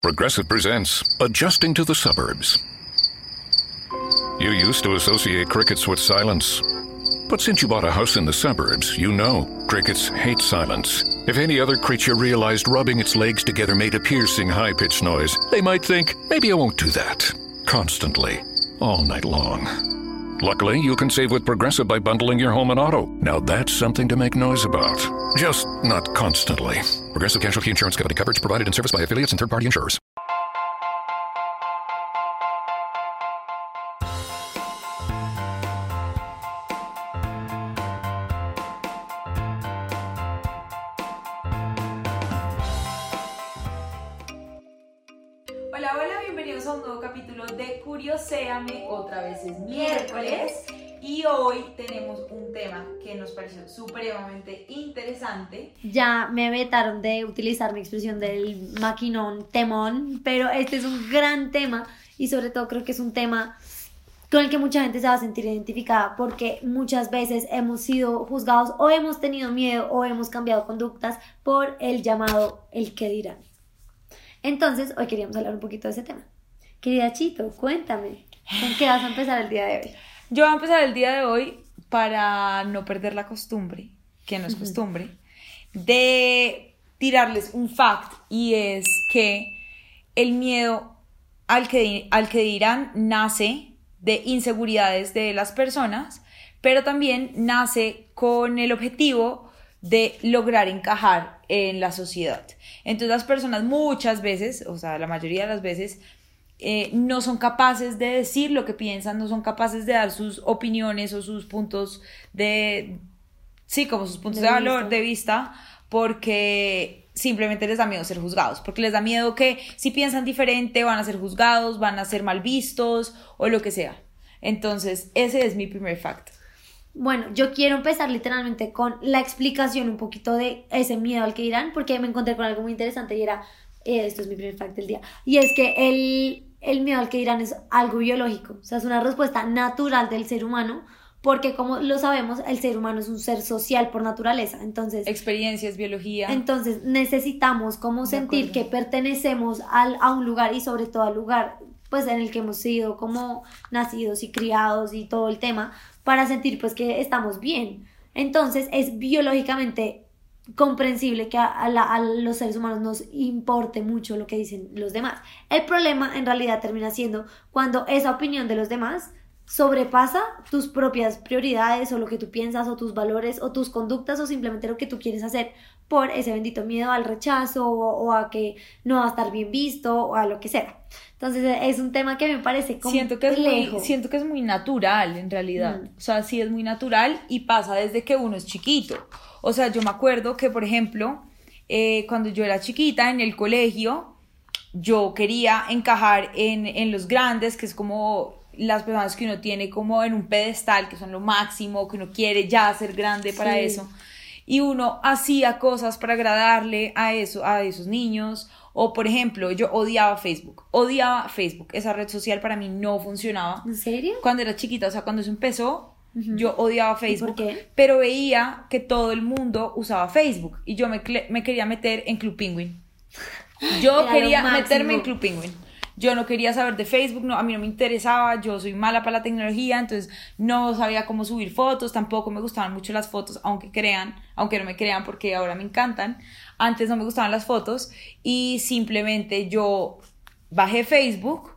Progressive presents Adjusting to the Suburbs. You used to associate crickets with silence. But since you bought a house in the suburbs, you know crickets hate silence. If any other creature realized rubbing its legs together made a piercing, high pitched noise, they might think, maybe I won't do that. Constantly, all night long. Luckily, you can save with Progressive by bundling your home and auto. Now that's something to make noise about. Just not constantly. Progressive Casualty Insurance Company coverage provided in service by affiliates and third party insurers. Hola, hola, bienvenidos a un nuevo capítulo de Curioséame. Otra vez es miércoles y hoy tenemos un tema que nos pareció supremamente interesante. Ya me vetaron de utilizar mi expresión del maquinón temón, pero este es un gran tema y sobre todo creo que es un tema con el que mucha gente se va a sentir identificada porque muchas veces hemos sido juzgados o hemos tenido miedo o hemos cambiado conductas por el llamado el que dirán. Entonces, hoy queríamos hablar un poquito de ese tema. Querida Chito, cuéntame, ¿con qué vas a empezar el día de hoy? Yo voy a empezar el día de hoy para no perder la costumbre, que no es costumbre, de tirarles un fact y es que el miedo al que, al que dirán nace de inseguridades de las personas, pero también nace con el objetivo de lograr encajar en la sociedad. Entonces las personas muchas veces, o sea, la mayoría de las veces, eh, no son capaces de decir lo que piensan, no son capaces de dar sus opiniones o sus puntos de, sí, como sus puntos de, De valor, vista. de vista, porque simplemente les da miedo ser juzgados, porque les da miedo que si piensan diferente van a ser juzgados, van a ser mal vistos o lo que sea. Entonces, ese es mi primer fact. Bueno, yo quiero empezar literalmente con la explicación un poquito de ese miedo al que dirán, porque me encontré con algo muy interesante y era, eh, esto es mi primer fact del día, y es que el, el miedo al que dirán es algo biológico, o sea, es una respuesta natural del ser humano, porque como lo sabemos, el ser humano es un ser social por naturaleza, entonces... Experiencias, biología. Entonces necesitamos como sentir que pertenecemos al, a un lugar y sobre todo al lugar pues en el que hemos sido como nacidos y criados y todo el tema para sentir pues que estamos bien. Entonces es biológicamente comprensible que a, la- a los seres humanos nos importe mucho lo que dicen los demás. El problema en realidad termina siendo cuando esa opinión de los demás sobrepasa tus propias prioridades o lo que tú piensas o tus valores o tus conductas o simplemente lo que tú quieres hacer por ese bendito miedo al rechazo o, o a que no va a estar bien visto o a lo que sea. Entonces es un tema que me parece complejo. Siento que, es muy, siento que es muy natural en realidad. Mm. O sea, sí es muy natural y pasa desde que uno es chiquito. O sea, yo me acuerdo que, por ejemplo, eh, cuando yo era chiquita en el colegio, yo quería encajar en, en los grandes, que es como las personas que uno tiene como en un pedestal, que son lo máximo, que uno quiere ya ser grande para Sí. eso. Y uno hacía cosas para agradarle a, eso, a esos niños. O, por ejemplo, yo odiaba Facebook. Odiaba Facebook. Esa red social para mí no funcionaba. ¿En serio? Cuando era chiquita, o sea, cuando eso empezó, yo odiaba Facebook. por qué? Pero veía que todo el mundo usaba Facebook. Y yo me, me quería meter en Club Penguin. Yo Era quería meterme en Club Penguin. Yo no quería saber de Facebook, no, a mí no me interesaba, yo soy mala para la tecnología, entonces no sabía cómo subir fotos, tampoco me gustaban mucho las fotos, aunque crean, aunque no me crean porque ahora me encantan. Antes no me gustaban las fotos y simplemente yo bajé Facebook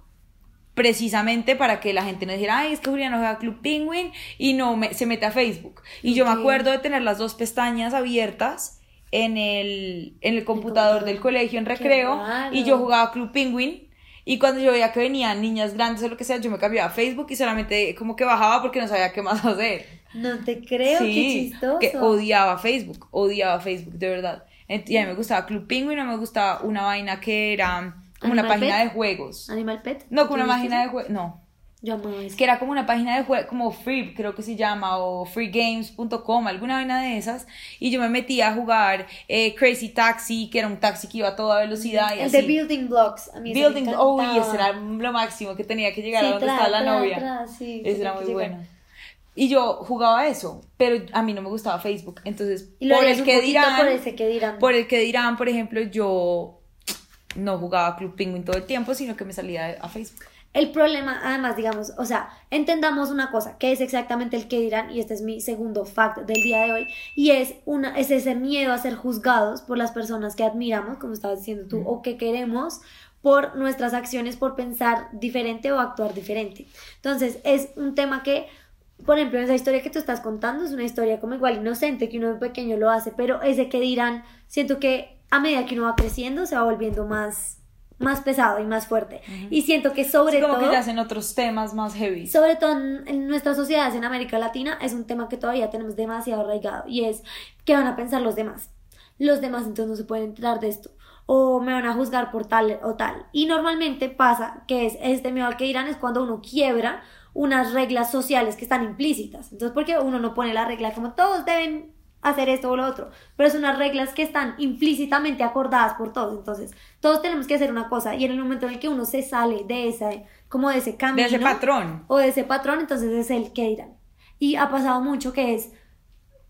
precisamente para que la gente no dijera, ay, es que Juliana juega Club Penguin y no me- se mete a Facebook. Y yo me acuerdo de tener las dos pestañas abiertas en el, en el computador del colegio en recreo y yo jugaba Club Penguin. Y cuando yo veía que venían niñas grandes o lo que sea, yo me cambiaba a Facebook y solamente como que bajaba porque no sabía qué más hacer. No te creo, qué chistoso. que odiaba Facebook, odiaba Facebook, de verdad. Y a mí me gustaba Club Penguin, no me gustaba una vaina que era como una ¿Animal página Pet? de juegos. Animal Pet. No, como una ¿Tuviste página de juegos, no. Yo amaba eso. Que era como una página de juegos, como Free, creo que se llama, o freegames.com, alguna vaina de esas. Y yo me metía a jugar eh, Crazy Taxi, que era un taxi que iba a toda velocidad. Y El así. de Building Blocks. A mí ese me Building, oh, y ese era lo máximo que tenía que llegar Sí, a donde tra, estaba la tra, novia. tra, sí, ese era muy bueno. Y yo jugaba eso, pero a mí no me gustaba Facebook. Entonces, Y lo por el un que poquito dirán, por ese que dirán. por el que dirán, por ejemplo, yo no jugaba Club Penguin todo el tiempo, sino que me salía a Facebook. El problema, además, digamos, o sea, entendamos una cosa, que es exactamente el que dirán, y este es mi segundo fact del día de hoy, y es, una, es ese miedo a ser juzgados por las personas que admiramos, como estabas diciendo tú, o que queremos por nuestras acciones, por pensar diferente o actuar diferente. Entonces, es un tema que, por ejemplo, esa historia que tú estás contando es una historia como igual inocente, que uno de pequeño lo hace, pero ese que dirán, siento que a medida que uno va creciendo se va volviendo más más pesado y más fuerte. Y siento que sobre como todo... que ya hacen otros temas más heavy. Sobre todo en, en nuestras sociedades en América Latina es un tema que todavía tenemos demasiado arraigado y es qué van a pensar los demás. Los demás entonces no se pueden enterar de esto o me van a juzgar por tal o tal. Y normalmente pasa que es este miedo al que dirán es cuando uno quiebra unas reglas sociales que están implícitas. Entonces, porque uno no pone la regla como todos deben hacer esto o lo otro, pero son unas reglas que están implícitamente acordadas por todos. Entonces, todos tenemos que hacer una cosa y en el momento en el que uno se sale de ese, como de ese camino. De ese patrón. O de ese patrón, entonces es el que dirán. Y ha pasado mucho que es,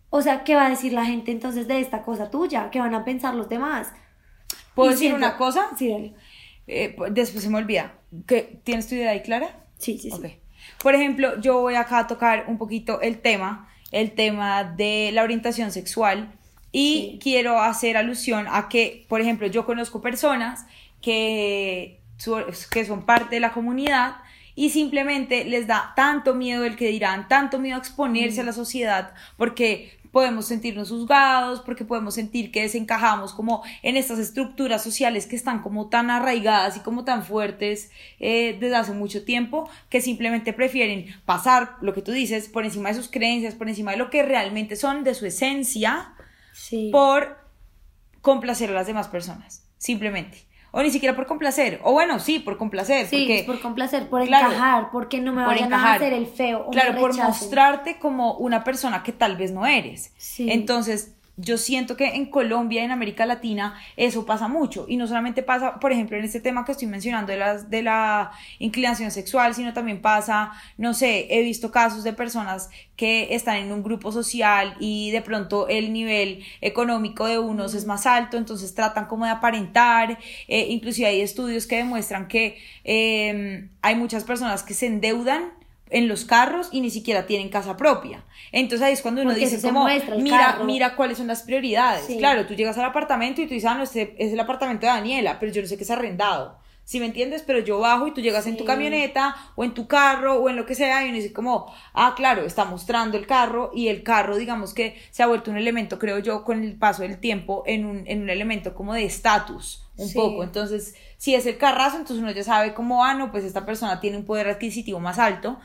o sea, ¿qué va a decir la gente entonces de esta cosa tuya? ¿Qué van a pensar los demás? ¿Puedo Y decir siento- una cosa? Sí, dale. Eh, después se me olvida. ¿Qué- ¿Tienes tu idea ahí clara? Sí, sí, sí. Por ejemplo, yo voy acá a tocar un poquito el tema, el tema de la orientación sexual y Sí. quiero hacer alusión a que, por ejemplo, yo conozco personas que, son parte de la comunidad y simplemente les da tanto miedo el que dirán, tanto miedo a exponerse Mm. a la sociedad porque podemos sentirnos juzgados, porque podemos sentir que desencajamos como en estas estructuras sociales que están como tan arraigadas y como tan fuertes eh, desde hace mucho tiempo, que simplemente prefieren pasar lo que tú dices por encima de sus creencias, por encima de lo que realmente son, de su esencia, Sí. por complacer a las demás personas, simplemente. O ni siquiera por complacer, o bueno, sí, por complacer, Sí, porque es por complacer, por Claro, encajar, porque no me vayan a hacer el feo. O claro, me por mostrarte como una persona que tal vez no eres. Sí. Entonces, yo siento que en Colombia, en América Latina, eso pasa mucho. Y no solamente pasa, por ejemplo, en este tema que estoy mencionando de, las, de la inclinación sexual, sino también pasa, no sé, he visto casos de personas que están en un grupo social y de pronto el nivel económico de unos es más alto, entonces tratan como de aparentar. Eh, inclusive hay estudios que demuestran que eh, hay muchas personas que se endeudan en los carros y ni siquiera tienen casa propia. Entonces ahí es cuando uno Porque dice como, mira, carro". mira cuáles son las prioridades. Sí. Claro, tú llegas al apartamento y tú dices, ah, no, este es el apartamento de Daniela, pero yo no sé qué es arrendado. ¿Sí me entiendes? Pero yo bajo y tú llegas en tu Sí. camioneta o en tu carro o en lo que sea y uno dice como, ah, claro, está mostrando el carro y el carro, digamos que se ha vuelto un elemento, creo yo, con el paso del tiempo, en un, en un elemento como de estatus, un Sí. poco. Entonces, si es el carrazo, entonces uno ya sabe como, ah, no, pues esta persona tiene un poder adquisitivo más alto.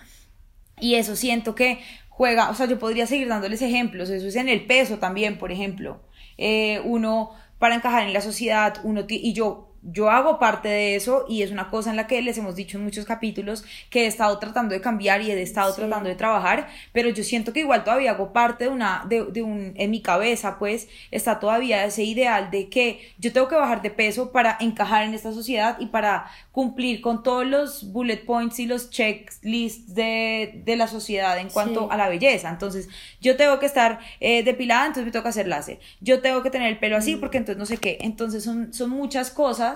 Y eso siento que juega, o sea, yo podría seguir dándoles ejemplos, eso es en el peso también, por ejemplo. Eh, uno, para encajar en la sociedad, uno, y yo, yo hago parte de eso y es una cosa en la que les hemos dicho en muchos capítulos que he estado tratando de cambiar y he estado Sí. tratando de trabajar, pero yo siento que igual todavía hago parte de una, de, de un, en mi cabeza, pues, está todavía ese ideal de que yo tengo que bajar de peso para encajar en esta sociedad y para cumplir con todos los bullet points y los checklists de, de la sociedad en cuanto Sí. a la belleza. Entonces, yo tengo que estar eh, depilada, entonces me tengo que hacer láser. Yo tengo que tener el pelo Mm. así porque entonces no sé qué. Entonces, son, son muchas cosas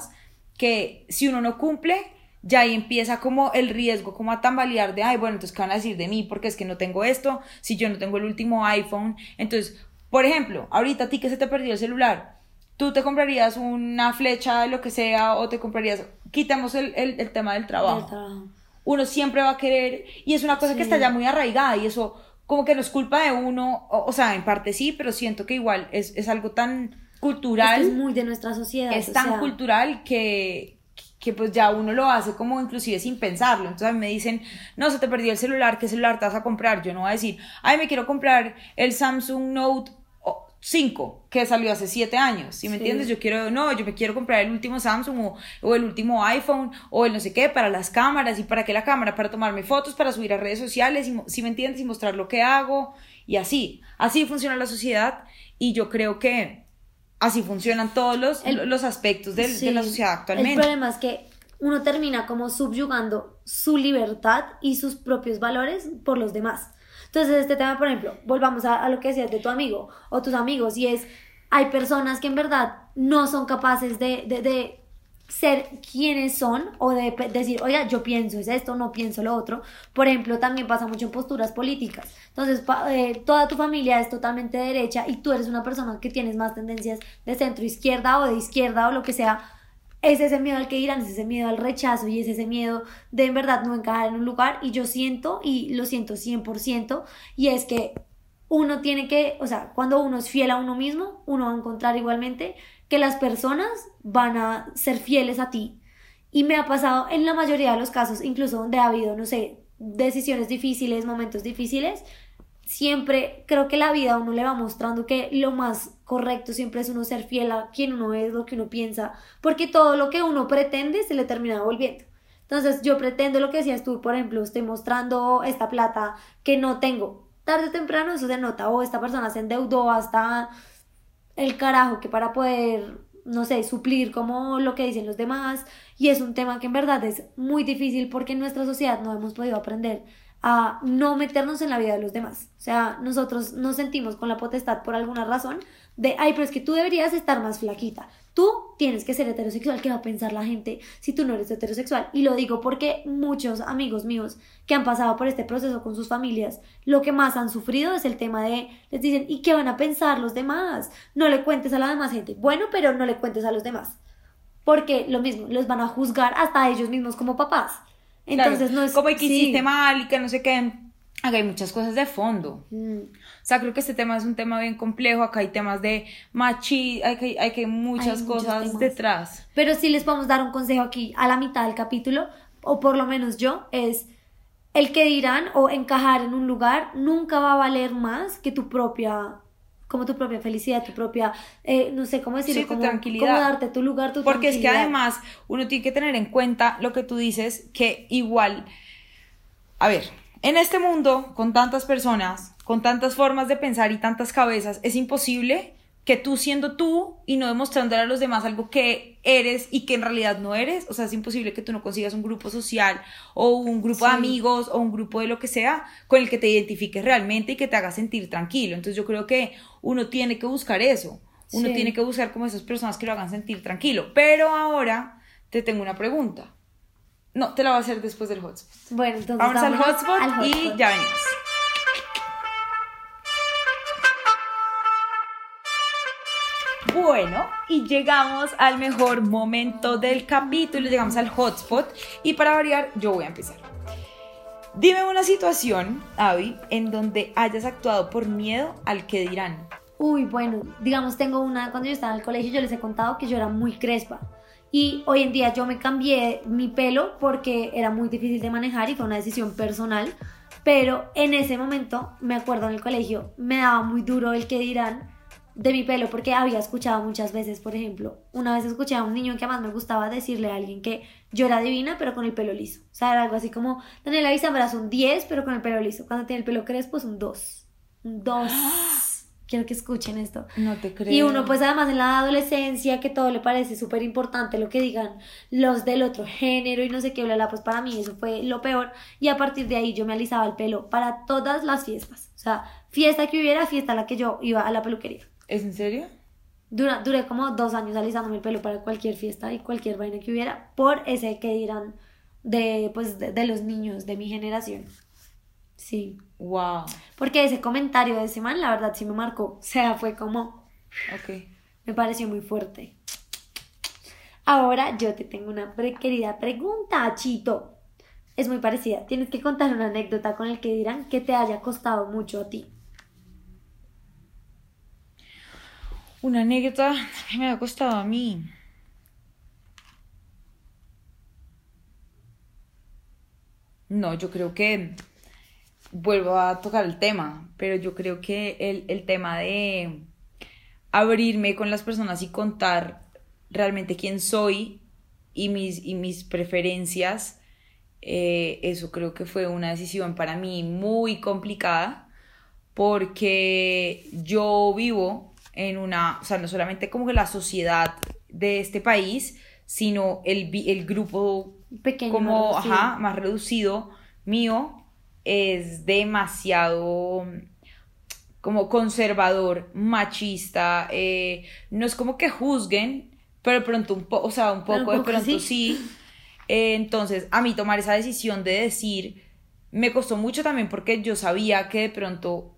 que si uno no cumple, ya ahí empieza como el riesgo, como a tambalear de, ay, bueno, entonces, ¿qué van a decir de mí? Porque es que no tengo esto, si yo no tengo el último iPhone. Entonces, por ejemplo, ahorita a ti que se te perdió el celular, tú te comprarías una flecha lo que sea o te comprarías, quitamos el, el, el tema del trabajo uno siempre va a querer, y es una cosa que está ya muy arraigada, y eso como que no es culpa de uno, o, o sea, en parte sí, pero siento que igual es, es algo tan cultural, Es, que es muy de nuestra sociedad. es o tan sea, cultural que, que pues ya uno lo hace como inclusive sin pensarlo. Entonces a mí me dicen, no, se te perdió el celular, ¿qué celular te vas a comprar? Yo no voy a decir, ay, me quiero comprar el Samsung Note 5, que salió hace 7 años, ¿sí me Sí. entiendes? Yo quiero, no, yo me quiero comprar el último Samsung o, o el último iPhone o el no sé qué para las cámaras y para qué la cámara, para tomarme fotos, para subir a redes sociales, y, ¿sí me entiendes? Y mostrar lo que hago y así. Así funciona la sociedad y yo creo que así funcionan todos los, El- los aspectos del- sí, de la sociedad El actualmente. problema es que uno termina como subyugando su libertad y sus propios valores por los demás. Entonces, este tema, por ejemplo, volvamos a, a lo que decías de tu amigo o tus amigos, y es, hay personas que en verdad no son capaces de, de, de ser quienes son o de decir, oiga, yo pienso es esto, no pienso lo otro. Por ejemplo, también pasa mucho en posturas políticas. Entonces, eh, toda tu familia es totalmente derecha y tú eres una persona que tienes más tendencias de centro izquierda o de izquierda o lo que sea. Es ese miedo al que dirán, es ese miedo al rechazo y es ese miedo de en verdad no encajar en un lugar. Y yo siento, y lo siento 100%, y es que uno tiene que, o sea, cuando uno es fiel a uno mismo, uno va a encontrar igualmente que las personas van a ser fieles a ti. Y me ha pasado en la mayoría de los casos, incluso donde ha habido, no sé, decisiones difíciles, momentos difíciles, siempre creo que la vida a uno le va mostrando que lo más correcto siempre es uno ser fiel a quien uno es, lo que uno piensa, porque todo lo que uno pretende se le termina volviendo. Entonces yo pretendo lo que decías tú, por ejemplo, estoy mostrando esta plata que no tengo. Tarde o temprano eso se nota, o esta persona se endeudó hasta el carajo que para poder, no sé, suplir como lo que dicen los demás. Y es un tema que en verdad es muy difícil porque en nuestra sociedad no hemos podido aprender a no meternos en la vida de los demás. O sea, nosotros nos sentimos con la potestad por alguna razón de, ay, pero es que tú deberías estar más flaquita. Tú tienes que ser heterosexual. ¿Qué va a pensar la gente si tú no eres heterosexual? Y lo digo porque muchos amigos míos que han pasado por este proceso con sus familias, lo que más han sufrido es el tema de, les dicen, ¿y qué van a pensar los demás? No le cuentes a la demás gente. Bueno, pero no le cuentes a los demás. Porque lo mismo, los van a juzgar hasta ellos mismos como papás. Entonces Claro, no es como que hiciste sí. mal y que no sé qué. Acá hay muchas cosas de fondo. Mm, O sea, creo que este tema es un tema bien complejo. Acá hay temas de machi, hay que, hay que muchas Hay cosas detrás. Pero sí les podemos dar un consejo aquí a la mitad del capítulo, o por lo menos yo, es el que dirán o encajar en un lugar nunca va a valer más que tu propia, como tu propia felicidad, tu propia, eh, no sé cómo decirlo, Sí, tu como, tranquilidad. darte tu lugar, tu Porque es que además uno tiene que tener en cuenta lo que tú dices, que igual, a ver, en este mundo, con tantas personas, con tantas formas de pensar y tantas cabezas, es imposible que tú siendo tú y no demostrándole a los demás algo que eres y que en realidad no eres, o sea, es imposible que tú no consigas un grupo social o un grupo de amigos o un grupo de lo que sea con el que te identifiques realmente y que te haga sentir tranquilo. Entonces yo creo que uno tiene que buscar eso. Uno Sí. tiene que buscar como esas personas que lo hagan sentir tranquilo. Pero ahora te tengo una pregunta. No, te la voy a hacer después del hotspot. Bueno, entonces Vamos al hotspot, al y ya venimos. Bueno, y llegamos al mejor momento del capítulo, llegamos al hotspot y para variar yo voy a empezar. Dime una situación, Avi, en donde hayas actuado por miedo al que dirán. Uy, bueno, digamos, tengo una, cuando yo estaba en el colegio, yo les he contado que yo era muy crespa. Y hoy en día yo me cambié mi pelo porque era muy difícil de manejar y fue una decisión personal. Pero en ese momento, me acuerdo en el colegio, me daba muy duro el que dirán de mi pelo porque había escuchado muchas veces, por ejemplo, una vez escuché a un niño que además me gustaba decirle a alguien que yo era divina pero con el pelo liso. O sea, algo así como, Daniela Vicambra es un 10 pero con el pelo liso. Cuando tiene el pelo crespo es un 2. Un 2. Quiero que escuchen esto. No te creo. Y uno pues además en la adolescencia que todo le parece súper importante lo que digan los del otro género y no sé qué, bla, bla, pues para mí eso fue lo peor y a partir de ahí yo me alisaba el pelo para todas las fiestas, o sea, fiesta que hubiera, fiesta a la que yo iba a la peluquería. ¿Es en serio? Dura, duré como dos años alisándome el pelo para cualquier fiesta y cualquier vaina que hubiera por ese que dirán de pues de, de los niños de mi generación. Sí. Wow. Porque ese comentario de ese man, la verdad, sí me marcó. O sea, fue como, Ok. me pareció muy fuerte. Ahora yo te tengo una pre- querida pregunta, Chito. Es muy parecida. Tienes que contar una anécdota con el que dirán que te haya costado mucho a ti. Una anécdota que me ha costado a mí. No, yo creo que vuelvo a tocar el tema, pero yo creo que el, el tema de abrirme con las personas y contar realmente quién soy y mis, y mis preferencias, eh, eso creo que fue una decisión para mí muy complicada porque yo vivo en una, o sea, no solamente como que la sociedad de este país, sino el, el grupo Pequeño. como, ajá, más reducido mío es demasiado como conservador, machista, eh, no es como que juzguen, pero de pronto un poco, o sea, un poco, de pronto sí. Eh, entonces, a mí tomar esa decisión de decir, me costó mucho también porque yo sabía que de pronto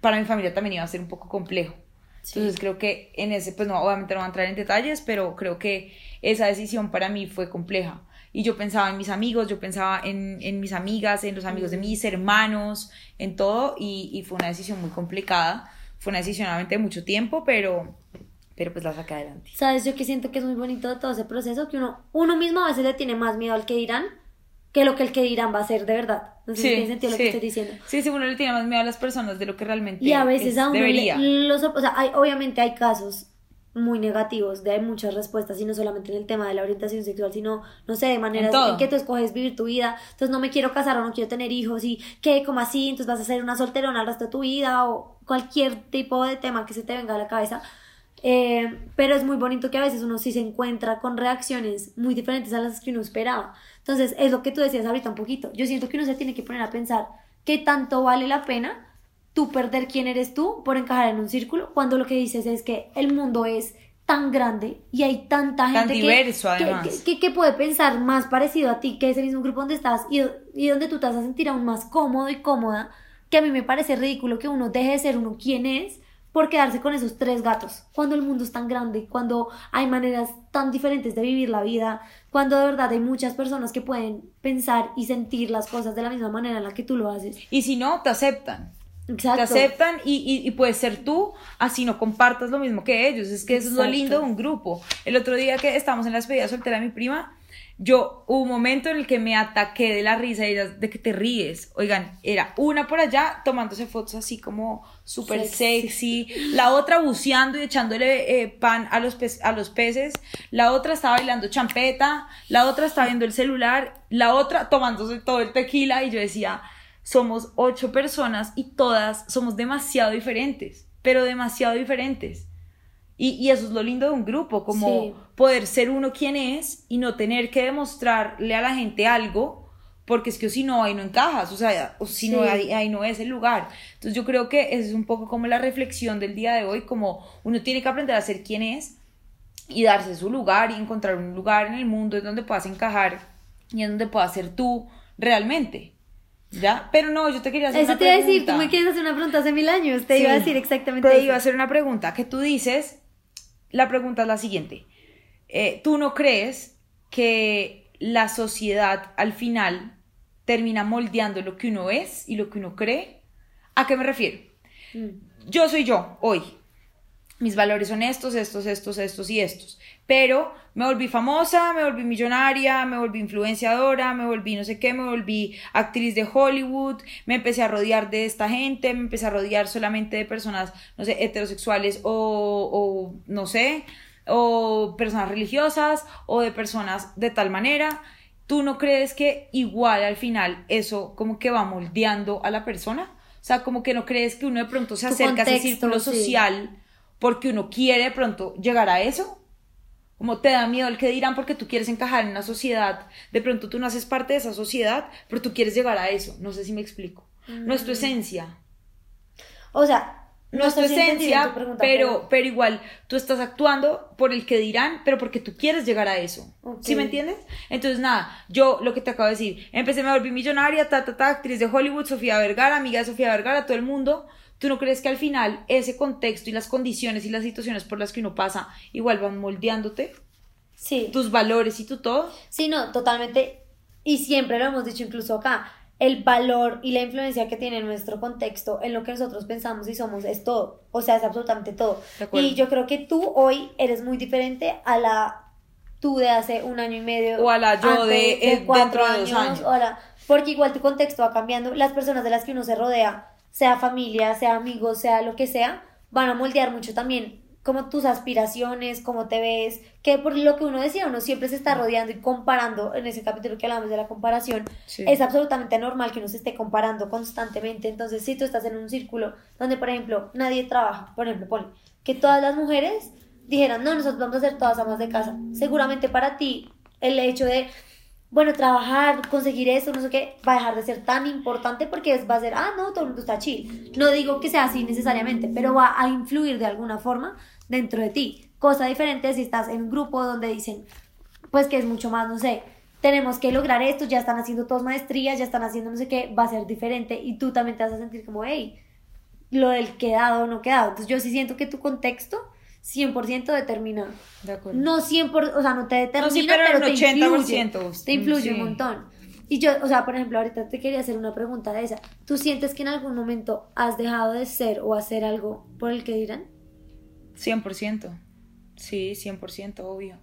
para mi familia también iba a ser un poco complejo. Entonces creo que en ese, pues no, obviamente no voy a entrar en detalles, pero creo que esa decisión para mí fue compleja. Y yo pensaba en mis amigos, yo pensaba en, en mis amigas, en los amigos de mis hermanos, en todo, y, y, fue una decisión muy complicada. Fue una decisión obviamente de mucho tiempo, pero, pero pues la saqué adelante. ¿Sabes? Yo que siento que es muy bonito todo ese proceso, que uno, uno mismo a veces le tiene más miedo al que dirán que lo que el que dirán va a ser de verdad. No sé sí, si tiene sentido lo que estoy diciendo. Sí, sí, uno le tiene más miedo a las personas de lo que realmente Y a veces a uno debería. los, o sea, hay, obviamente hay casos muy negativos de hay muchas respuestas y no solamente en el tema de la orientación sexual sino no sé de maneras en, que tú escoges vivir tu vida entonces no me quiero casar o no quiero tener hijos y que como así entonces vas a ser una solterona el resto de tu vida o cualquier tipo de tema que se te venga a la cabeza eh, pero es muy bonito que a veces uno sí se encuentra con reacciones muy diferentes a las que uno esperaba. Entonces, es lo que tú decías ahorita un poquito. Yo siento que uno se tiene que poner a pensar qué tanto vale la pena tú perder quién eres tú por encajar en un círculo, cuando lo que dices es que el mundo es tan grande y hay tanta gente tan diverso, además. Que, que, puede pensar más parecido a ti que ese mismo grupo donde estás y, y donde tú te vas a sentir aún más cómodo y cómoda, que a mí me parece ridículo que uno deje de ser uno quien es por quedarse con esos tres gatos, cuando el mundo es tan grande, cuando hay maneras tan diferentes de vivir la vida, cuando de verdad hay muchas personas que pueden pensar y sentir las cosas de la misma manera en la que tú lo haces. Y si no, te aceptan. Exacto. Te aceptan y, y, puedes ser tú, así no compartas lo mismo que ellos. Es que eso es lo lindo de un grupo. El otro día que estábamos en la despedida soltera de mi prima, yo hubo un momento en el que me ataqué de la risa y de que te ríes. Oigan, era una por allá tomándose fotos así como súper sexy. la otra buceando y echándole eh, pan a los, a los peces, la otra estaba bailando champeta, la otra estaba viendo el celular, la otra tomándose todo el tequila y yo decía, somos ocho personas y todas somos demasiado diferentes, pero demasiado diferentes. Y, eso es lo lindo de un grupo, como poder ser uno quien es y no tener que demostrarle a la gente algo, porque es que si no, ahí no encajas, o sea, o si no, ahí, no es el lugar. Entonces yo creo que es un poco como la reflexión del día de hoy, como uno tiene que aprender a ser quien es y darse su lugar y encontrar un lugar en el mundo en donde puedas encajar y en donde puedas ser tú realmente. ¿Ya? Pero no, yo te quería hacer Eso una pregunta. Eso te iba a decir, tú me quieres hacer una pregunta hace mil años, te iba a decir exactamente Te iba a hacer una pregunta que tú dices la pregunta es la siguiente. Eh, ¿Tú no crees que la sociedad al final termina moldeando lo que uno es y lo que uno cree? ¿A qué me refiero? Mm. Yo soy yo hoy. Mis valores son estos, estos, estos, estos y estos. Pero me volví famosa, me volví millonaria, me volví influenciadora, me volví no sé qué, me volví actriz de Hollywood, me empecé a rodear de esta gente, me empecé a rodear solamente de personas, no sé, heterosexuales o, o no sé, o personas religiosas o de personas de tal manera. ¿Tú no crees que igual al final eso como que va moldeando a la persona? O sea, como que no crees que uno de pronto se acerca a ese círculo social porque uno quiere de pronto llegar a eso como te da miedo el que dirán porque tú quieres encajar en una sociedad. De pronto tú no haces parte de esa sociedad, pero tú quieres llegar a eso. No sé si me explico. No es tu mm. esencia. O sea, no, es tu esencia, pero, pero, igual tú estás actuando por el que dirán, pero porque tú quieres llegar a eso. ¿Sí me entiendes? Entonces, nada, yo lo que te acabo de decir, empecé, me volví millonaria, ta, ta, ta, actriz de Hollywood, Sofía Vergara, amiga de Sofía Vergara, todo el mundo. ¿Tú no crees que al final ese contexto y las condiciones y las situaciones por las que uno pasa igual van moldeándote? Sí. Tus valores y tu todo. Sí, no, totalmente. Y siempre lo hemos dicho incluso acá. El valor y la influencia que tiene nuestro contexto en lo que nosotros pensamos y somos es todo. O sea, es absolutamente todo. Y yo creo que tú hoy eres muy diferente a la tú de hace un año y medio. O a la yo de, eh, dentro de dos años. porque igual tu contexto va cambiando. Las personas de las que uno se rodea sea familia, sea amigos, sea lo que sea, van a moldear mucho también como tus aspiraciones, cómo te ves, que por lo que uno decía, uno siempre se está rodeando y comparando, en ese capítulo que hablamos de la comparación, es absolutamente normal que uno se esté comparando constantemente, entonces si tú estás en un círculo donde, por ejemplo, nadie trabaja, por ejemplo, pone que todas las mujeres dijeran, no, nosotros vamos a ser todas amas de casa, seguramente para ti el hecho de bueno, trabajar, conseguir eso, no sé qué, va a dejar de ser tan importante porque es, va a ser, ah, no, todo el mundo está chill. No digo que sea así necesariamente, pero va a influir de alguna forma dentro de ti. Cosa diferente si estás en un grupo donde dicen, pues que es mucho más, no sé, tenemos que lograr esto, ya están haciendo todas maestrías, ya están haciendo no sé qué, va a ser diferente y tú también te vas a sentir como, hey, lo del quedado o no quedado. Entonces yo sí siento que tu contexto 100% determina. De acuerdo. No 100%, o sea, no te determina, No, sí, pero pero, te 80%, influye. Te influye sí. un montón. Y yo, o sea, por ejemplo, ahorita te quería hacer una pregunta de esa. ¿Tú sientes que en algún momento has dejado de ser o hacer algo por el que dirán? 100%. Sí, 100%, obvio.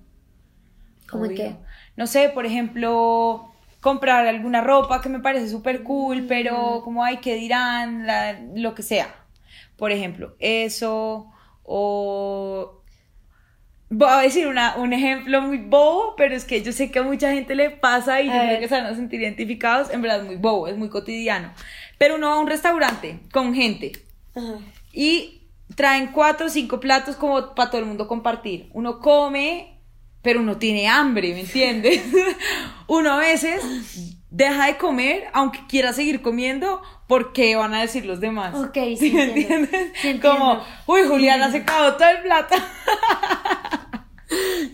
¿Cómo Obvio. qué? No sé, por ejemplo, comprar alguna ropa que me parece súper cool, pero como, ay, ¿qué dirán? La- lo que sea. Por ejemplo, eso o... Voy a decir una, un ejemplo muy bobo, pero es que yo sé que a mucha gente le pasa y yo creo que se van a sentir identificados. En verdad es muy bobo, es muy cotidiano. Pero uno va a un restaurante con gente y traen cuatro o cinco platos como para todo el mundo compartir. Uno come, pero uno tiene hambre, ¿me entiendes? uno a veces deja de comer, aunque quiera seguir comiendo, porque van a decir los demás. Ok, sí ¿Me entiendo. entiendes? Sí. Como, uy, Juliana se acabó todo el plato.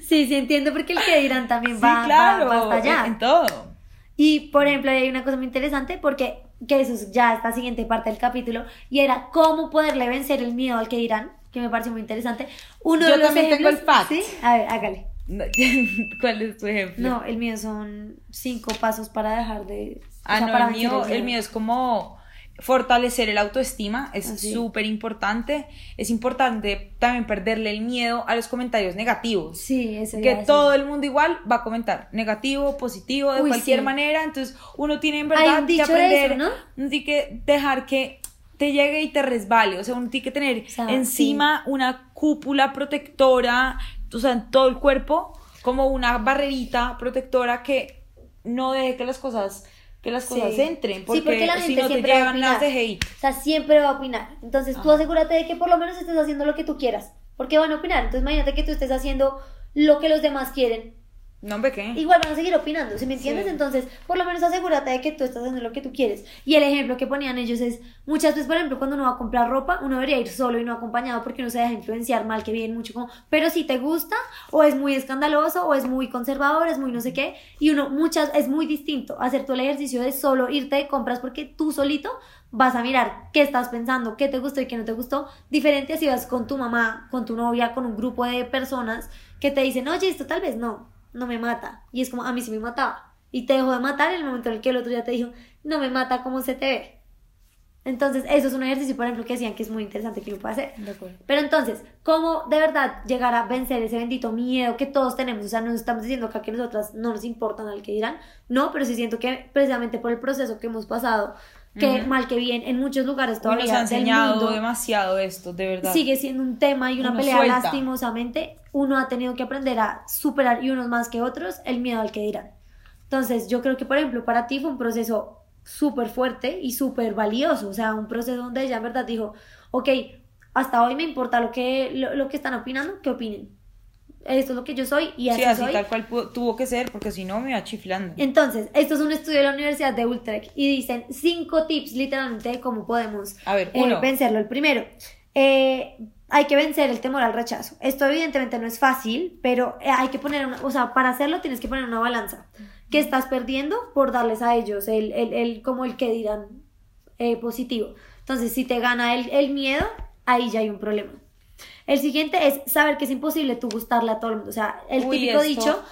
Sí, sí entiendo porque el que dirán también sí, va, va- claro, va hasta allá. en todo. Y por ejemplo, hay una cosa muy interesante porque que eso es ya esta siguiente parte del capítulo y era cómo poderle vencer el miedo al que dirán, que me pareció muy interesante. Uno Yo de los también tengo el ejemplos, fact. ¿sí? A ver, hágale. No, ¿Cuál es tu ejemplo? No, el mío son cinco pasos para dejar de. o Ah, sea, no, para el mío, el mío es como fortalecer el autoestima, es Así. súper importante. Es importante también perderle el miedo a los comentarios negativos. Sí, eso Que decir. todo el mundo igual va a comentar negativo, positivo, de Uy, cualquier sí. manera. Entonces, uno tiene en verdad que aprender, eso, ¿no? tiene que dejar que te llegue y te resbale. O sea, uno tiene que tener sea, encima una cúpula protectora, o sea, en todo el cuerpo, como una barrerita protectora que no deje que las cosas que las Sí. cosas entren, Sí, porque, porque la si gente no te siempre va a llevan las hate. O sea, siempre va a opinar. Entonces, tú Ajá. asegúrate de que por lo menos estés haciendo lo que tú quieras. Porque van a opinar. Entonces, imagínate que tú estés haciendo lo que los demás quieren. No, hombre, ¿qué? Igual van a seguir opinando, ¿sí me entiendes? Sí. Entonces, por lo menos asegúrate de que tú estás haciendo lo que tú quieres. Y el ejemplo que ponían ellos es, muchas veces, por ejemplo, cuando uno va a comprar ropa, uno debería ir solo y no acompañado porque uno se deja influenciar mal, que bien mucho como, pero si te gusta, o es muy escandaloso, o es muy conservador, es muy no sé qué, y uno muchas, es muy distinto hacer todo el ejercicio de solo irte de compras porque tú solito vas a mirar qué estás pensando, qué te gustó y qué no te gustó, diferente si vas con tu mamá, con tu novia, con un grupo de personas que te dicen, oye, esto tal vez no, no me mata. Y es como, a mí sí me mataba. Y te dejó de matar en el momento en el que el otro día te dijo, no me mata como se te ve. Entonces, eso es un ejercicio, por ejemplo, que decían que es muy interesante que uno puede hacer. De acuerdo. Pero entonces, ¿cómo de verdad llegar a vencer ese bendito miedo que todos tenemos? O sea, no estamos diciendo acá que nosotras no nos importan al que dirán, no, pero sí siento que precisamente por el proceso que hemos pasado, que mal que bien, en muchos lugares todavía nos ha del enseñado mundo, demasiado esto, de verdad. sigue siendo un tema y una Uno pelea suelta. lastimosamente. Uno ha tenido que aprender a superar, y unos más que otros, el miedo al que dirán. Entonces, yo creo que, por ejemplo, para ti fue un proceso súper fuerte y súper valioso. O sea, un proceso donde ella en verdad dijo, ok, hasta hoy me importa lo que, lo, lo que están opinando, que opinen. Esto es lo que yo soy y así, Sí, así soy. tal cual tuvo que ser, porque si no me iba chiflando. Entonces, esto es un estudio de la Universidad de Utrecht y dicen cinco tips literalmente de cómo podemos A ver, eh, uno. vencerlo. El primero, eh, hay que vencer el temor al rechazo. Esto evidentemente no es fácil, pero eh, hay que poner, una, o sea, para hacerlo tienes que poner una balanza. ¿Qué estás perdiendo por darles a ellos el, el, el- como el que dirán eh, positivo? Entonces, si te gana el, el miedo, ahí ya hay un problema. El siguiente es saber que es imposible tú gustarle a todo el mundo. O sea, el Uy, típico esto- dicho,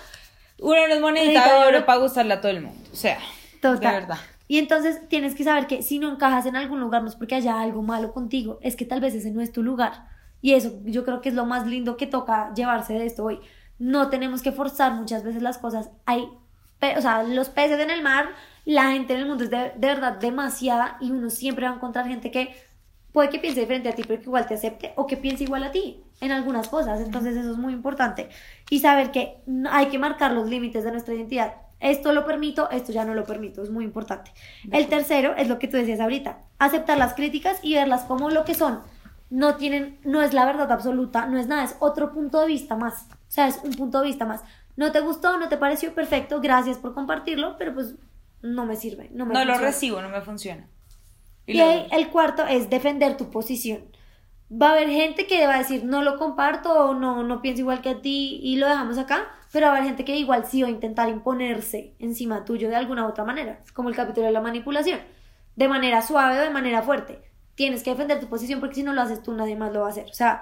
Uno no es monedita de oro para gustarle a todo el mundo. O sea, Total. de verdad. Y entonces tienes que saber que si no encajas en algún lugar no es porque haya algo malo contigo, es que tal vez ese no es tu lugar. Y eso yo creo que es lo más lindo que toca llevarse de esto hoy. No tenemos que forzar muchas veces las cosas. Hay, o sea, los peces en el mar, la gente en el mundo es de, de verdad demasiada y uno siempre va a encontrar gente que puede que piense diferente a ti, pero que igual te acepte o que piense igual a ti en algunas cosas. Entonces eso es muy importante. Y saber que hay que marcar los límites de nuestra identidad. Esto lo permito, esto ya no lo permito, es muy importante. El tercero es lo que tú decías ahorita, aceptar las críticas y verlas como lo que son. No tienen, no es la verdad absoluta, no es nada, es otro punto de vista más. O sea, es un punto de vista más. No te gustó, no te pareció perfecto, gracias por compartirlo, pero pues no me sirve. No, me No lo recibo, no me funciona. Y ahí el cuarto es defender tu posición. Va a haber gente que va a decir, no lo comparto o no, no pienso igual que a ti y lo dejamos acá, pero va a haber gente que igual sí va a intentar imponerse encima tuyo de alguna u otra manera, como el capítulo de la manipulación, de manera suave o de manera fuerte. Tienes que defender tu posición porque si no lo haces tú, nadie más lo va a hacer. O sea,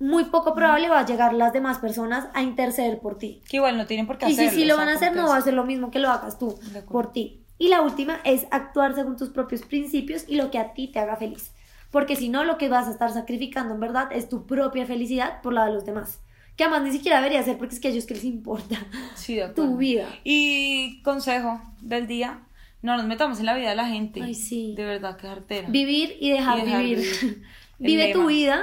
muy poco probable va a llegar las demás personas a interceder por ti. Que igual no tienen por qué Y si hacerlo. sí lo o sea, van a hacer, no va a es- ser lo mismo que lo hagas tú por ti. Y la última es actuar según tus propios principios y lo que a ti te haga feliz. Porque si no, lo que vas a estar sacrificando en verdad es tu propia felicidad por la de los demás. Que además ni siquiera debería ser porque es que a ellos que les importa Sí, tu vida. Y consejo del día, no nos metamos en la vida de la gente. Ay, sí. De verdad, qué artera. Vivir y dejar, Y dejar vivir. Vive tu vida.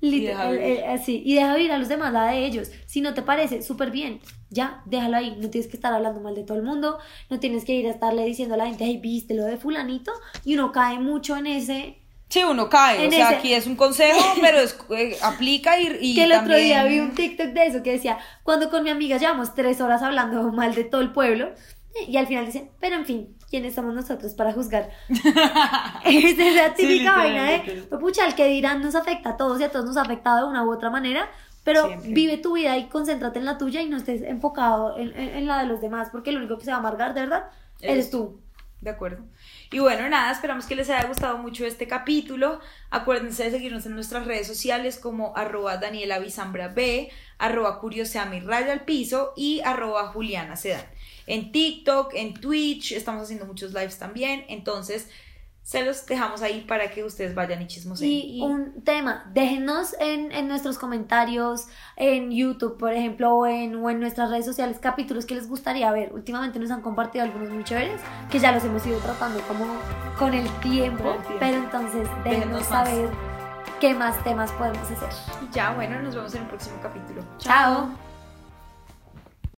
lit- deja eh, vivir. eh, así, y deja vivir a los demás, la de ellos. Si no te parece, súper bien. Ya, déjalo ahí. No tienes que estar hablando mal de todo el mundo. No tienes que ir a estarle diciendo a la gente, ay, viste lo de fulanito. Y uno cae mucho en ese. Sí, uno cae. En o sea, ese- aquí es un consejo, pero es, eh, aplica y, y que el otro día también- vi un TikTok de eso que decía, cuando con mi amiga llevamos tres horas hablando mal de todo el pueblo. Y al final dicen, pero en fin, ¿quiénes somos nosotros para juzgar? Esa es la Sí, típica literal, vaina de, pues, pucha, el que dirán nos afecta a todos y a todos nos ha afectado de una u otra manera, pero Siempre. vive tu vida y concéntrate en la tuya y no estés enfocado en, en- en la de los demás, porque lo único que se va a amargar, de verdad, Eres eres tú. De acuerdo. Y bueno, nada, esperamos que les haya gustado mucho este capítulo. Acuérdense de seguirnos en nuestras redes sociales como arroba Daniela Bisambra B, arroba Curioseami Raya al Piso y arroba Juliana Sedan. En TikTok, en Twitch, estamos haciendo muchos lives también. Entonces, se los dejamos ahí para que ustedes vayan y chismoseen. Y un tema, déjenos en, en nuestros comentarios, en YouTube, por ejemplo, o en, o en nuestras redes sociales, capítulos que les gustaría ver. Últimamente nos han compartido algunos muy chéveres, que ya los hemos ido tratando como con el tiempo, Con el tiempo. pero entonces déjenos Déjenos saber qué más temas podemos hacer. Y ya, bueno, nos vemos en el próximo capítulo. Chao.